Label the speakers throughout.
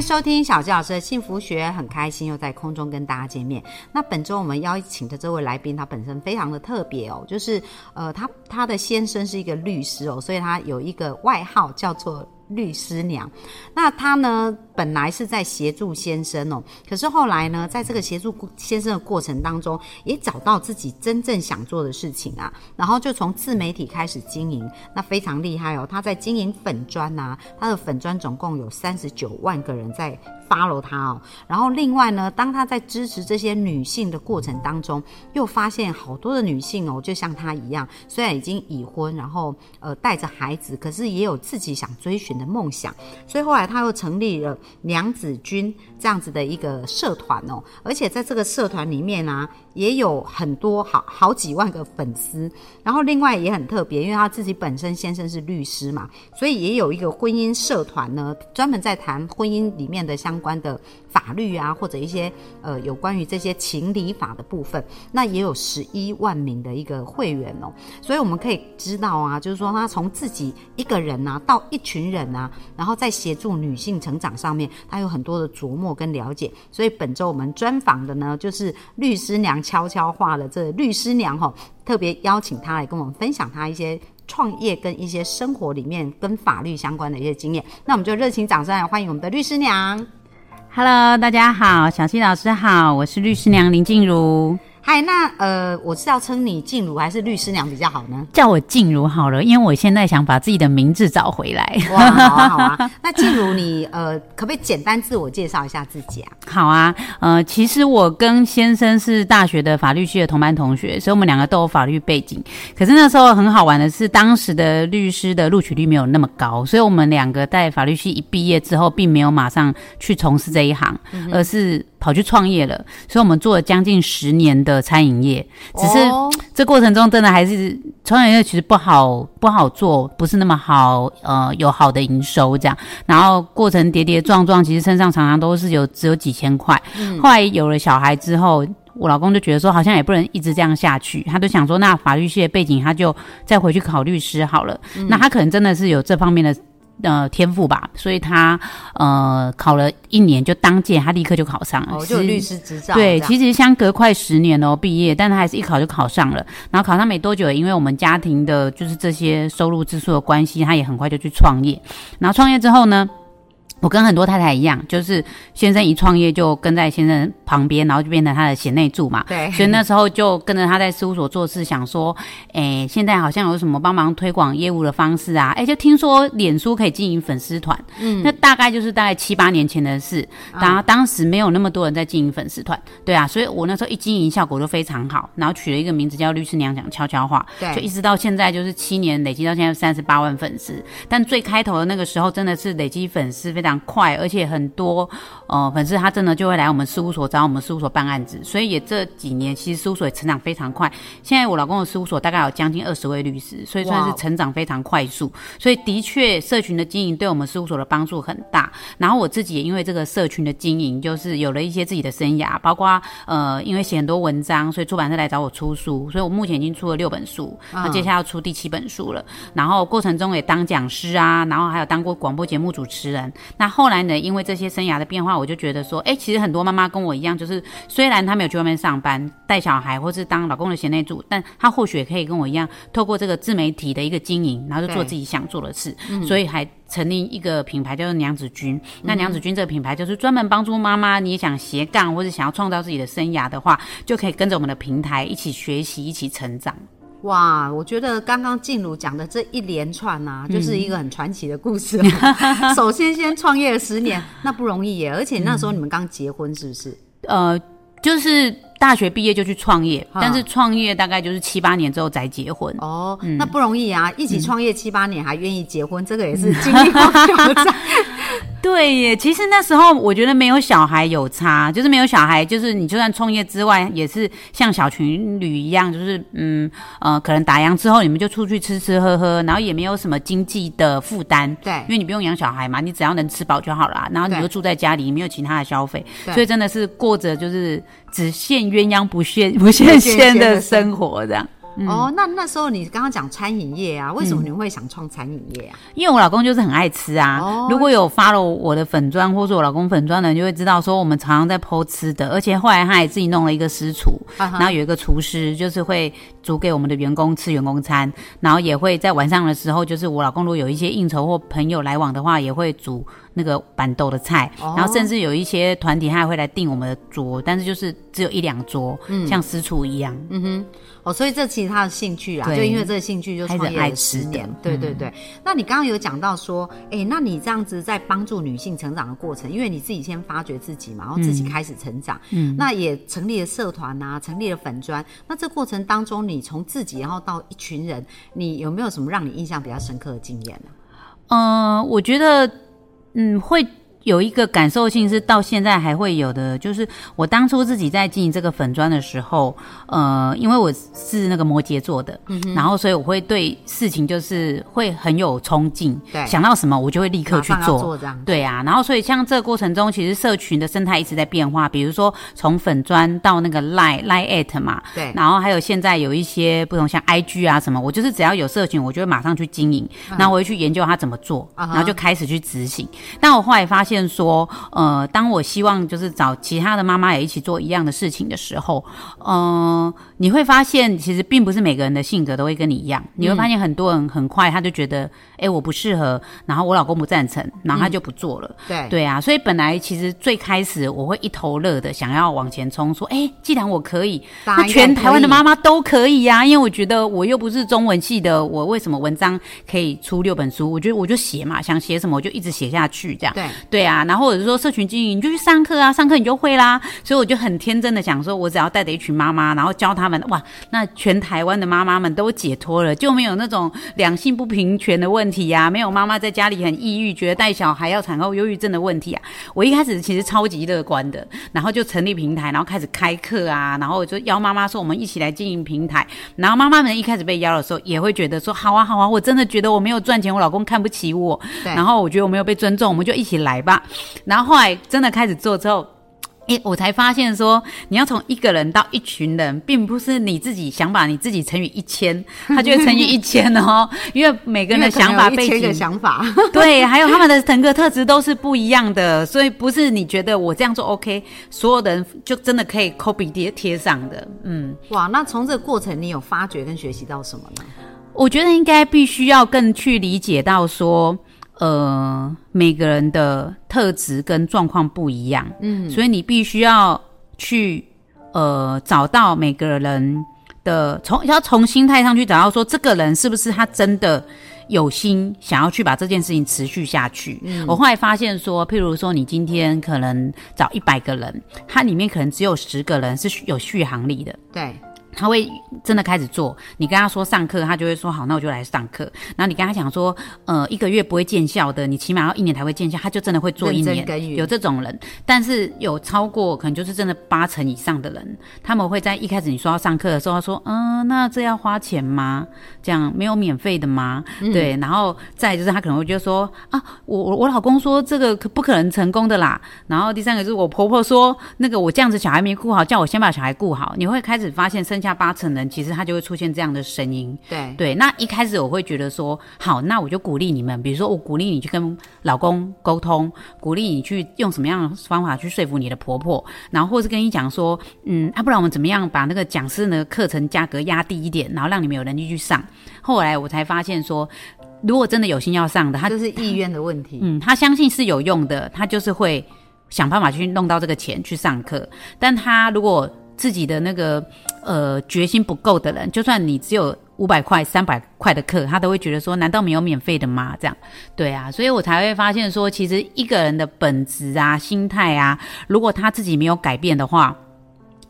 Speaker 1: 收听小纪老师的幸福学，很开心又在空中跟大家见面。那本周我们邀请的这位来宾，他本身非常的特别哦，就是呃，他他的先生是一个律师哦，所以他有一个外号叫做。律师娘，那她呢？本来是在协助先生哦，可是后来呢，在这个协助先生的过程当中，也找到自己真正想做的事情啊，然后就从自媒体开始经营，那非常厉害哦。她在经营粉砖啊，她的粉砖总共有三十九万个人在 follow 他哦。然后另外呢，当他在支持这些女性的过程当中，又发现好多的女性哦，就像他一样，虽然已经已婚，然后呃带着孩子，可是也有自己想追寻。的梦想，所以后来他又成立了娘子军这样子的一个社团哦，而且在这个社团里面呢，也有很多好好几万个粉丝。然后另外也很特别，因为他自己本身先生是律师嘛，所以也有一个婚姻社团呢，专门在谈婚姻里面的相关的法律啊，或者一些呃有关于这些情理法的部分。那也有十一万名的一个会员哦，所以我们可以知道啊，就是说他从自己一个人啊，到一群人。啊，然后在协助女性成长上面，他有很多的琢磨跟了解。所以本周我们专访的呢，就是律师娘悄悄话的这律师娘哈，特别邀请她来跟我们分享她一些创业跟一些生活里面跟法律相关的一些经验。那我们就热情掌声来欢迎我们的律师娘。
Speaker 2: Hello，大家好，小溪老师好，我是律师娘林静茹。
Speaker 1: 嗨，那呃，我是要称你静茹还是律师娘比较好呢？
Speaker 2: 叫我静茹好了，因为我现在想把自己的名字找回来。
Speaker 1: 哇，好啊，好啊。那静茹，你呃，可不可以简单自我介绍一下自己啊？
Speaker 2: 好啊，呃，其实我跟先生是大学的法律系的同班同学，所以我们两个都有法律背景。可是那时候很好玩的是，当时的律师的录取率没有那么高，所以我们两个在法律系一毕业之后，并没有马上去从事这一行，而是。跑去创业了，所以我们做了将近十年的餐饮业。只是这过程中，真的还是创业其实不好不好做，不是那么好呃有好的营收这样。然后过程跌跌撞撞，其实身上常常都是有只有几千块。后来有了小孩之后，我老公就觉得说，好像也不能一直这样下去，他就想说，那法律系的背景，他就再回去考律师好了。那他可能真的是有这方面的。呃，天赋吧，所以他呃考了一年就当届，他立刻就考上了，
Speaker 1: 就律师执照。
Speaker 2: 对，其实相隔快十年哦，毕业，但他还是一考就考上了。然后考上没多久，因为我们家庭的就是这些收入支出的关系，他也很快就去创业。然后创业之后呢？我跟很多太太一样，就是先生一创业就跟在先生旁边，然后就变成他的贤内助嘛。
Speaker 1: 对，
Speaker 2: 所以那时候就跟着他在事务所做事，想说，哎，现在好像有什么帮忙推广业务的方式啊？哎，就听说脸书可以经营粉丝团，嗯，那大概就是大概七八年前的事。然后当时没有那么多人在经营粉丝团，对啊，所以我那时候一经营效果就非常好，然后取了一个名字叫律师娘讲悄悄话，
Speaker 1: 对，
Speaker 2: 就一直到现在就是七年累积到现在三十八万粉丝。但最开头的那个时候真的是累积粉丝非常。快，而且很多呃粉丝他真的就会来我们事务所找我们事务所办案子，所以也这几年其实事务所也成长非常快。现在我老公的事务所大概有将近二十位律师，所以算是成长非常快速。所以的确，社群的经营对我们事务所的帮助很大。然后我自己也因为这个社群的经营，就是有了一些自己的生涯，包括呃因为写很多文章，所以出版社来找我出书，所以我目前已经出了六本书，那接下来要出第七本书了。然后过程中也当讲师啊，然后还有当过广播节目主持人。那后来呢？因为这些生涯的变化，我就觉得说，哎，其实很多妈妈跟我一样，就是虽然她没有去外面上班带小孩，或是当老公的贤内助，但她或许也可以跟我一样，透过这个自媒体的一个经营，然后就做自己想做的事。所以还成立一个品牌叫做娘子军。那娘子军这个品牌就是专门帮助妈妈，你也想斜杠或者想要创造自己的生涯的话，就可以跟着我们的平台一起学习，一起成长。
Speaker 1: 哇，我觉得刚刚静茹讲的这一连串呐，就是一个很传奇的故事。首先，先创业十年，那不容易耶。而且那时候你们刚结婚，是不是？
Speaker 2: 呃，就是大学毕业就去创业，但是创业大概就是七八年之后才结婚。
Speaker 1: 哦，那不容易啊！一起创业七八年还愿意结婚，这个也是经历挑战。
Speaker 2: 对耶，其实那时候我觉得没有小孩有差，就是没有小孩，就是你就算创业之外，也是像小情侣一样，就是嗯呃，可能打烊之后你们就出去吃吃喝喝，然后也没有什么经济的负担，
Speaker 1: 对。
Speaker 2: 因为你不用养小孩嘛，你只要能吃饱就好了啊，然后你就住在家里，没有其他的消费，所以真的是过着就是只羡鸳鸯不羡不羡仙的生活这样。
Speaker 1: 哦，那那时候你刚刚讲餐饮业啊，为什
Speaker 2: 嗯
Speaker 1: 么你会想创餐饮业啊？
Speaker 2: 因为我老公就是很爱吃啊。
Speaker 1: 哦
Speaker 2: 如果有 follow 我的粉砖，或是我老公粉砖的人，就会知道说我们常常在剖吃的，而且后来他也自己弄了一个私厨，
Speaker 1: 啊
Speaker 2: 然后有一个厨师，就是会煮给我们的员工吃员工餐，然后也会在晚上的时候，就是我老公如果有一些应酬或朋友来往的话，也会煮那个板豆的菜，
Speaker 1: 哦
Speaker 2: 然后甚至有一些团体他还会来订我们的桌，但是就是只有一两桌，
Speaker 1: 嗯
Speaker 2: 像私厨一样。
Speaker 1: 嗯哼哦，所以这其实他的兴趣啊，就因为这个兴趣就创业十年。对对对。那你刚刚有讲到说，哎，那你这样子在帮助女性成长的过程，因为你自己先发掘自己嘛，然后自己开始成长，嗯，那也成立了社团啊，成立了粉砖。那这过程当中，你从自己然后到一群人，你有没有什么让你印象比较深刻的经验呢？
Speaker 2: 嗯，我觉得，嗯，会有一个感受性是到现在还会有的，就是我当初自己在经营这个粉砖的时候，呃，因为我是那个摩羯座的，然后所以我会对事情就是会很有冲劲，
Speaker 1: 对。
Speaker 2: 想到什么我就会立刻去做，
Speaker 1: 做。
Speaker 2: 对啊，然后所以像这个过程中，其实社群的生态一直在变化，比如说从粉砖到那个 Line Line at 嘛，
Speaker 1: 对。
Speaker 2: 然后还有现在有一些不同，像 IG 啊什么，我就是只要有社群，我就会马上去经营，然后我会去研究它怎么做，然后就开始去执行。但我后来发现现说，呃，当我希望就是找其他的妈妈也一起做一样的事情的时候，呃，你会发现其实并不是每个人的性格都会跟你一样，你会发现很多人很快他就觉得，哎、我不适合，然后我老公不赞成，然后他就不做了。
Speaker 1: 对
Speaker 2: 对啊，所以本来其实最开始我会一头热的想要往前冲，说，哎，既然我可以，那全台湾的妈妈都可以呀、因为我觉得我又不是中文系的，我为什么文章可以出六本书？我觉得我就写嘛，想写什么我就一直写下去，这样。
Speaker 1: 对
Speaker 2: 对啊，然后或者是说社群经营，你就去上课啊，上课你就会啦。所以我就很天真的想说，我只要带着一群妈妈，然后教他们，哇，那全台湾的妈妈们都解脱了，就没有那种两性不平权的问题呀、没有妈妈在家里很抑郁，觉得带小孩要产后忧郁症的问题啊。我一开始其实超级乐观的，然后就成立平台，然后开始开课啊，然后就邀妈妈说我们一起来经营平台。然后妈妈们一开始被邀的时候，也会觉得说好啊好啊，我真的觉得我没有赚钱，我老公看不起我，然后我觉得我没有被尊重，我们就一起来吧。然后后来真的开始做之后。诶，我才发现说，你要从一个人到一群人，并不是你自己想把，你自己乘以一千，他就会乘以一千哦。因为每个人的想法背景，
Speaker 1: 想法，
Speaker 2: 对，还有他们的人格特质都是不一样的，所以不是你觉得我这样做 OK，所有的人就真的可以 copy 贴贴上的。嗯，
Speaker 1: 哇！那从这个过程，你有发掘跟学习到什么呢？
Speaker 2: 我觉得应该必须要更去理解到说，呃，每个人的特质跟状况不一样，嗯，所以你必须要去呃找到每个人的从要从心态上去找到说，这个人是不是他真的。有心想要去把这件事情持续下去，我后来发现说，譬如说你今天可能找一百个人，他里面可能只有十个人是有续航力的，
Speaker 1: 对，
Speaker 2: 他会真的开始做。你跟他说上课，他就会说好，那我就来上课。然后你跟他讲说，呃，一个月不会见效的，你起码要一年才会见效，他就真的会做一年。有这种人，但是有超过可能就是真的八成以上的人，他们会在一开始你说要上课的时候他说，嗯、那这要花钱吗？这样没有免费的吗？对，然后再就是他可能会觉得说啊，我我我老公说这个可不可能成功的啦。然后第三个就是我婆婆说，那个我这样子小孩没顾好，叫我先把小孩顾好。你会开始发现生下八成人，其实他就会出现这样的声音。
Speaker 1: 对，
Speaker 2: 对，那一开始我会觉得说，好，那我就鼓励你们，比如说我鼓励你去跟老公沟通，鼓励你去用什么样的方法去说服你的婆婆，然后或是跟你讲说，嗯，啊，不然我们怎么样把那个讲师的课程价格压低一点，然后让你们有能力去上。后来我才发现说，如果真的有心要上的，他
Speaker 1: 就是意愿的问题。
Speaker 2: 嗯，他相信是有用的，他就是会想办法去弄到这个钱去上课。但他如果自己的那个呃决心不够的人，就算你只有五百块、三百块的课，他都会觉得说，难道没有免费的吗？这样，对啊，所以我才会发现说，其实一个人的本质啊、心态啊，如果他自己没有改变的话。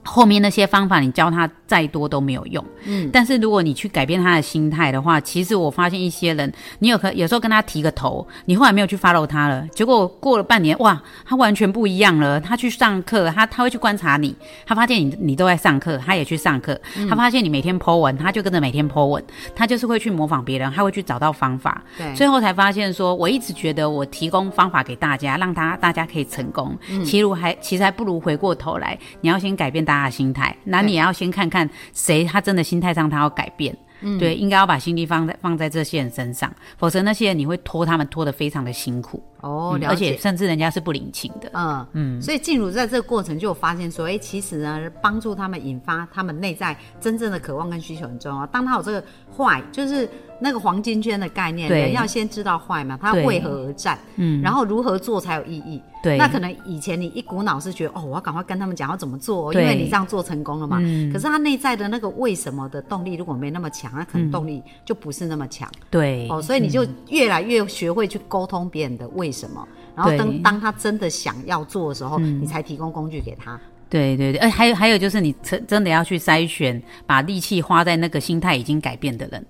Speaker 2: 后面那些方法你教他再多都没有用。嗯，但是如果你去改变他的心态的话，其实我发现一些人，你有可有时候跟他提个头，你后来没有去 follow 他了，结果过了半年，哇，他完全不一样了。他去上课，他他会去观察你，他发现你你都在上课，他也去上课，他发现你每天 po 文，他就跟着每天 po 文，他就是会去模仿别人，他会去找到方法。
Speaker 1: 对，
Speaker 2: 最后才发现说，我一直觉得我提供方法给大家，让他大家可以成功，其实还其实还不如回过头来，你要先改变大家的心态，那你也要先看看谁他真的心态上他要改变。对，应该要把心力放在放在这些人身上，否则那些人你会拖他们拖得非常的辛苦。
Speaker 1: 哦，
Speaker 2: 嗯。而且甚至人家是不领情的。
Speaker 1: 嗯嗯，所以进入在这个过程就有发现说，哎、其实呢，帮助他们引发他们内在真正的渴望跟需求很重要。当他有这个坏，就是那个黄金圈的概念，人要先知道坏嘛，他为何而战，嗯，然后如何做才有意义。
Speaker 2: 对。
Speaker 1: 那可能以前你一股脑是觉得，哦，我要赶快跟他们讲要怎么做，因为你这样做成功了嘛。可是他内在的那个为什么的动力如果没那么强，那可能动力就不是那么强。
Speaker 2: 对，
Speaker 1: 哦，所以你就越来越学会去沟通别人的为什么，然后当当他真的想要做的时候，你才提供工具给他。
Speaker 2: 对对对，呃，还有还有就是你真真的要去筛选，把力气花在那个心态已经改变的人。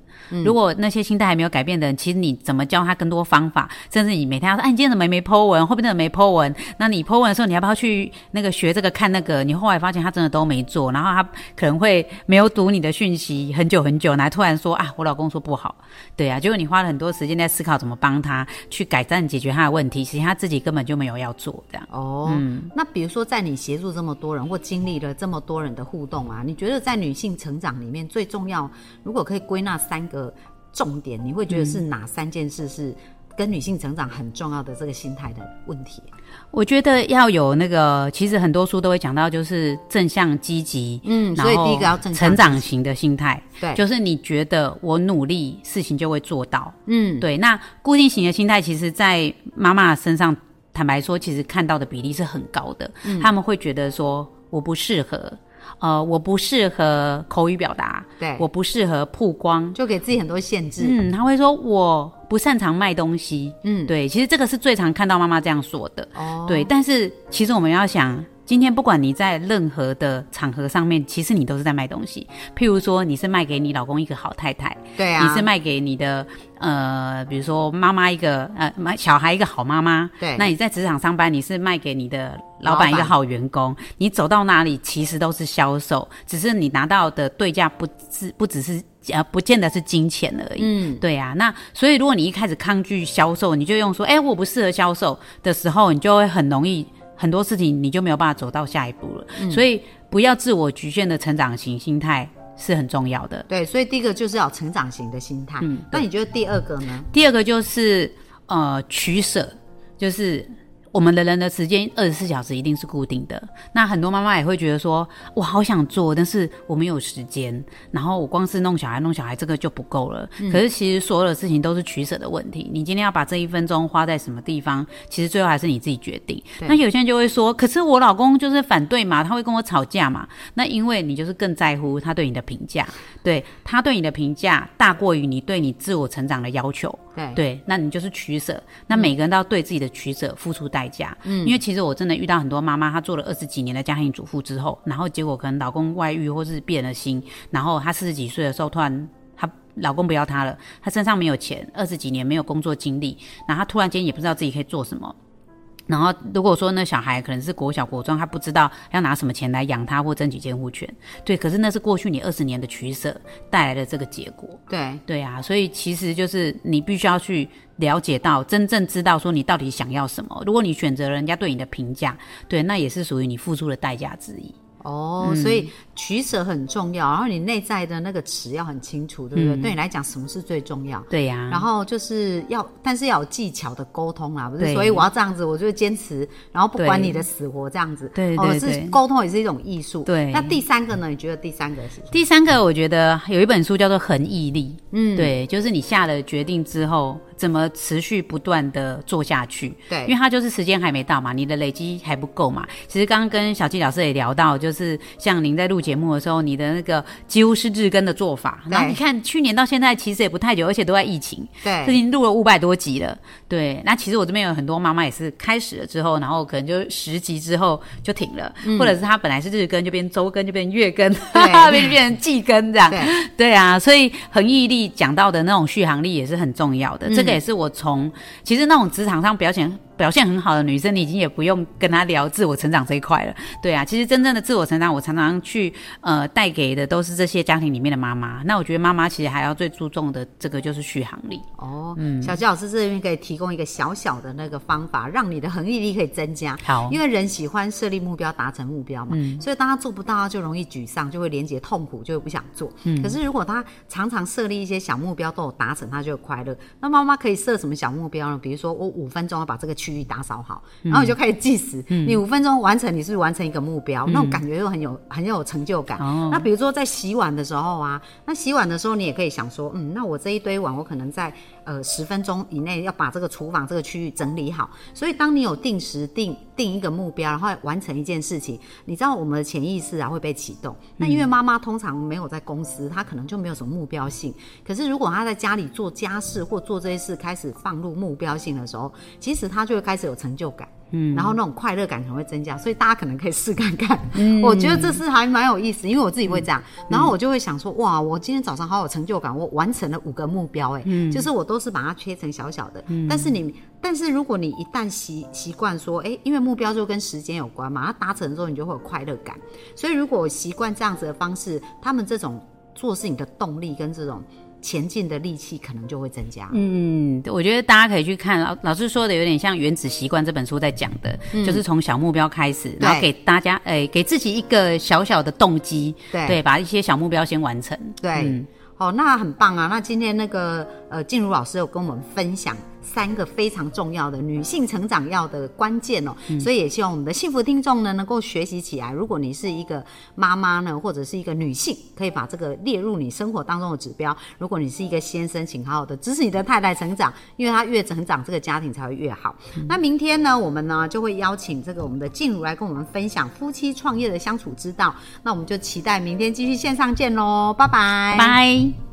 Speaker 2: 如果那些心态还没有改变的人，其实你怎么教他更多方法，甚至你每天要说，哎，你今天怎么没 Po 文，后面怎么没 Po 文？那你 Po 文的时候，你要不要去那个学这个看那个？你后来发现他真的都没做，然后他可能会没有读你的讯息很久很久，然后突然说啊，我老公说不好，对啊，结果你花了很多时间在思考怎么帮他去改善解决他的问题，其实他自己根本就没有要做这样。
Speaker 1: 哦，那比如说在你协助这么多人或经历了这么多人的互动啊，你觉得在女性成长里面最重要，如果可以归纳三个重点，你会觉得是哪三件事是跟女性成长很重要的这个心态的问题？
Speaker 2: 我觉得要有那个，其实很多书都会讲到，就是正向积极，
Speaker 1: 嗯，
Speaker 2: 然后
Speaker 1: 所以第一个要正
Speaker 2: 成长型的心态，
Speaker 1: 对，
Speaker 2: 就是你觉得我努力，事情就会做到。
Speaker 1: 嗯，
Speaker 2: 对，那固定型的心态，其实在妈妈身上，坦白说，其实看到的比例是很高的。
Speaker 1: 嗯
Speaker 2: 他们会觉得说我不适合，呃，我不适合口语表达，
Speaker 1: 对，
Speaker 2: 我不适合曝光。
Speaker 1: 就给自己很多限制。
Speaker 2: 嗯，他会说我不擅长卖东西。
Speaker 1: 嗯，
Speaker 2: 对，其实这个是最常看到妈妈这样说的。
Speaker 1: 哦，
Speaker 2: 对，但是其实我们要想，今天不管你在任何的场合上面，其实你都是在卖东西。譬如说，你是卖给你老公一个好太太，
Speaker 1: 对啊，
Speaker 2: 你是卖给你的呃，比如说妈妈一个呃，买小孩一个好妈妈。
Speaker 1: 对
Speaker 2: 那你在职场上班，你是卖给你的老板一个好员工。你走到哪里，其实都是销售，只是你拿到的对价不是不只是呃，不见得是金钱而已。
Speaker 1: 嗯，
Speaker 2: 对啊，那所以如果你一开始抗拒销售，你就用说，哎、我不适合销售的时候，你就会很容易很多事情你就没有办法走到下一步了。
Speaker 1: 嗯
Speaker 2: 所以不要自我局限的成长型心态是很重要的。
Speaker 1: 对，所以第一个就是要成长型的心态。
Speaker 2: 嗯
Speaker 1: 那你觉得第二个呢？
Speaker 2: 第二个就是呃取舍，就是。我们的人的时间二十四小时一定是固定的，那很多妈妈也会觉得说，我好想做，但是我没有时间，然后我光是弄小孩弄小孩这个就不够了。可是其实所有的事情都是取舍的问题，你今天要把这一分钟花在什么地方，其实最后还是你自己决定。那有些人就会说，可是我老公就是反对嘛，他会跟我吵架嘛。那因为你就是更在乎他对你的评价，对他对你的评价大过于你对你自我成长的要求。
Speaker 1: 对，
Speaker 2: 对，那你就是取舍。那每个人都要对自己的取舍付出代价。嗯，因为其实我真的遇到很多妈妈，她做了二十几年的家庭主妇之后，然后结果可能老公外遇或是变了心，然后她四十几岁的时候突然。她老公不要她了，她身上没有钱，二十几年没有工作经历，然后她突然间也不知道自己可以做什么，然后如果说那小孩可能是国小国中，他不知道要拿什么钱来养他或争取监护权，对，可是那是过去你二十年的取舍带来的这个结果。
Speaker 1: 对，
Speaker 2: 对啊，所以其实就是你必须要去了解到，真正知道说你到底想要什么。如果你选择了人家对你的评价，对，那也是属于你付出的代价之一。
Speaker 1: 哦，
Speaker 2: 嗯
Speaker 1: 所以取舍很重要，然后你内在的那个尺要很清楚，对不对？
Speaker 2: 嗯
Speaker 1: 对你来讲，什么是最重要？
Speaker 2: 对呀、
Speaker 1: 然后就是要，但是要有技巧的沟通啦，不是？所以我要这样子，我就坚持，然后不管你的死活这样子。
Speaker 2: 对
Speaker 1: 哦，是沟通也是一种艺术。
Speaker 2: 对
Speaker 1: 那第三个呢？你觉得第三个是什么？
Speaker 2: 第三个，我觉得有一本书叫做《恒毅力》，
Speaker 1: 嗯，
Speaker 2: 对，就是你下了决定之后，怎么持续不断的做下去。
Speaker 1: 对
Speaker 2: 因为它就是时间还没到嘛，你的累积还不够嘛。其实刚刚跟小纪老师也聊到，就是像您在录节节目的时候，你的那个几乎是日更的做法。然后你看去年到现在其实也不太久，而且都在疫情，
Speaker 1: 对，
Speaker 2: 已经录了五百多集了。对，那其实我这边有很多妈妈也是开始了之后，然后可能就十集之后就停了，或者是她本来是日更就变周更就变月更，
Speaker 1: 对，
Speaker 2: 变变成季更这样。对，对啊，所以恒毅力讲到的那种续航力也是很重要的。这个也是我从其实那种职场上表现。表现很好的女生，你已经也不用跟她聊自我成长这一块了。对啊，其实真正的自我成长，我常常去呃带给的都是这些家庭里面的妈妈。那我觉得妈妈其实还要最注重的这个就是续航力。
Speaker 1: 哦，嗯，小吉老师这边可以提供一个小小的那个方法，让你的恒毅力可以增加。
Speaker 2: 好，
Speaker 1: 因为人喜欢设立目标，达成目标嘛，所以当他做不到，他就容易沮丧，就会连接痛苦，就会不想做。嗯，可是如果他常常设立一些小目标都有达成，他就快乐。那妈妈可以设什么小目标呢？比如说我五分钟要把这个区域打扫好。然后你就开始计时，你五分钟完成，你是完成一个目标，那种感觉又很有很有成就感。那比如说在洗碗的时候啊，那洗碗的时候你也可以想说，嗯，那我这一堆碗，我可能在呃十分钟以内要把这个厨房这个区域整理好。所以当你有定时定定一个目标，然后完成一件事情，你知道我们的潜意识啊会被启动。那因为妈妈通常没有在公司，她可能就没有什么目标性。可是如果她在家里做家事或做这些事开始放入目标性的时候，其实她就会开始有成就感。嗯，然后那种快乐感可能会增加，所以大家可能可以试看看。嗯，我觉得这是还蛮有意思，因为我自己会这样，然后我就会想说，哇，我今天早上好有成就感，我完成了五个目标，哎，就是我都是把它切成小小的。嗯，但是你，但是如果你一旦习习惯说，哎，因为目标就跟时间有关嘛，它达成之后你就会有快乐感。所以如果习惯这样子的方式，他们这种做事情的动力跟这种。前进的力气可能就会增加。
Speaker 2: 嗯，我觉得大家可以去看老老师说的，有点像《原子习惯》这本书在讲的，就是从小目标开始，然后给大家，诶，给自己一个小小的动机，对，把一些小目标先完成。
Speaker 1: 对，哦，那很棒啊！那今天那个呃，静茹老师有跟我们分享。三个非常重要的女性成长要的关键哦，所以也希望我们的幸福听众呢能够学习起来。如果你是一个妈妈呢，或者是一个女性，可以把这个列入你生活当中的指标。如果你是一个先生，请好好的支持你的太太成长，因为她越成长，这个家庭才会越好。那明天呢，我们呢就会邀请这个我们的静茹来跟我们分享夫妻创业的相处之道。那我们就期待明天继续线上见喽，拜拜
Speaker 2: 拜。